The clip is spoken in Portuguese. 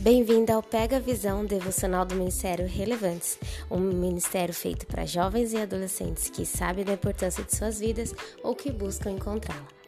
Bem-vindo ao Pega Visão devocional do Ministério Relevantes, um ministério feito para jovens e adolescentes que sabem da importância de suas vidas ou que buscam encontrá-la.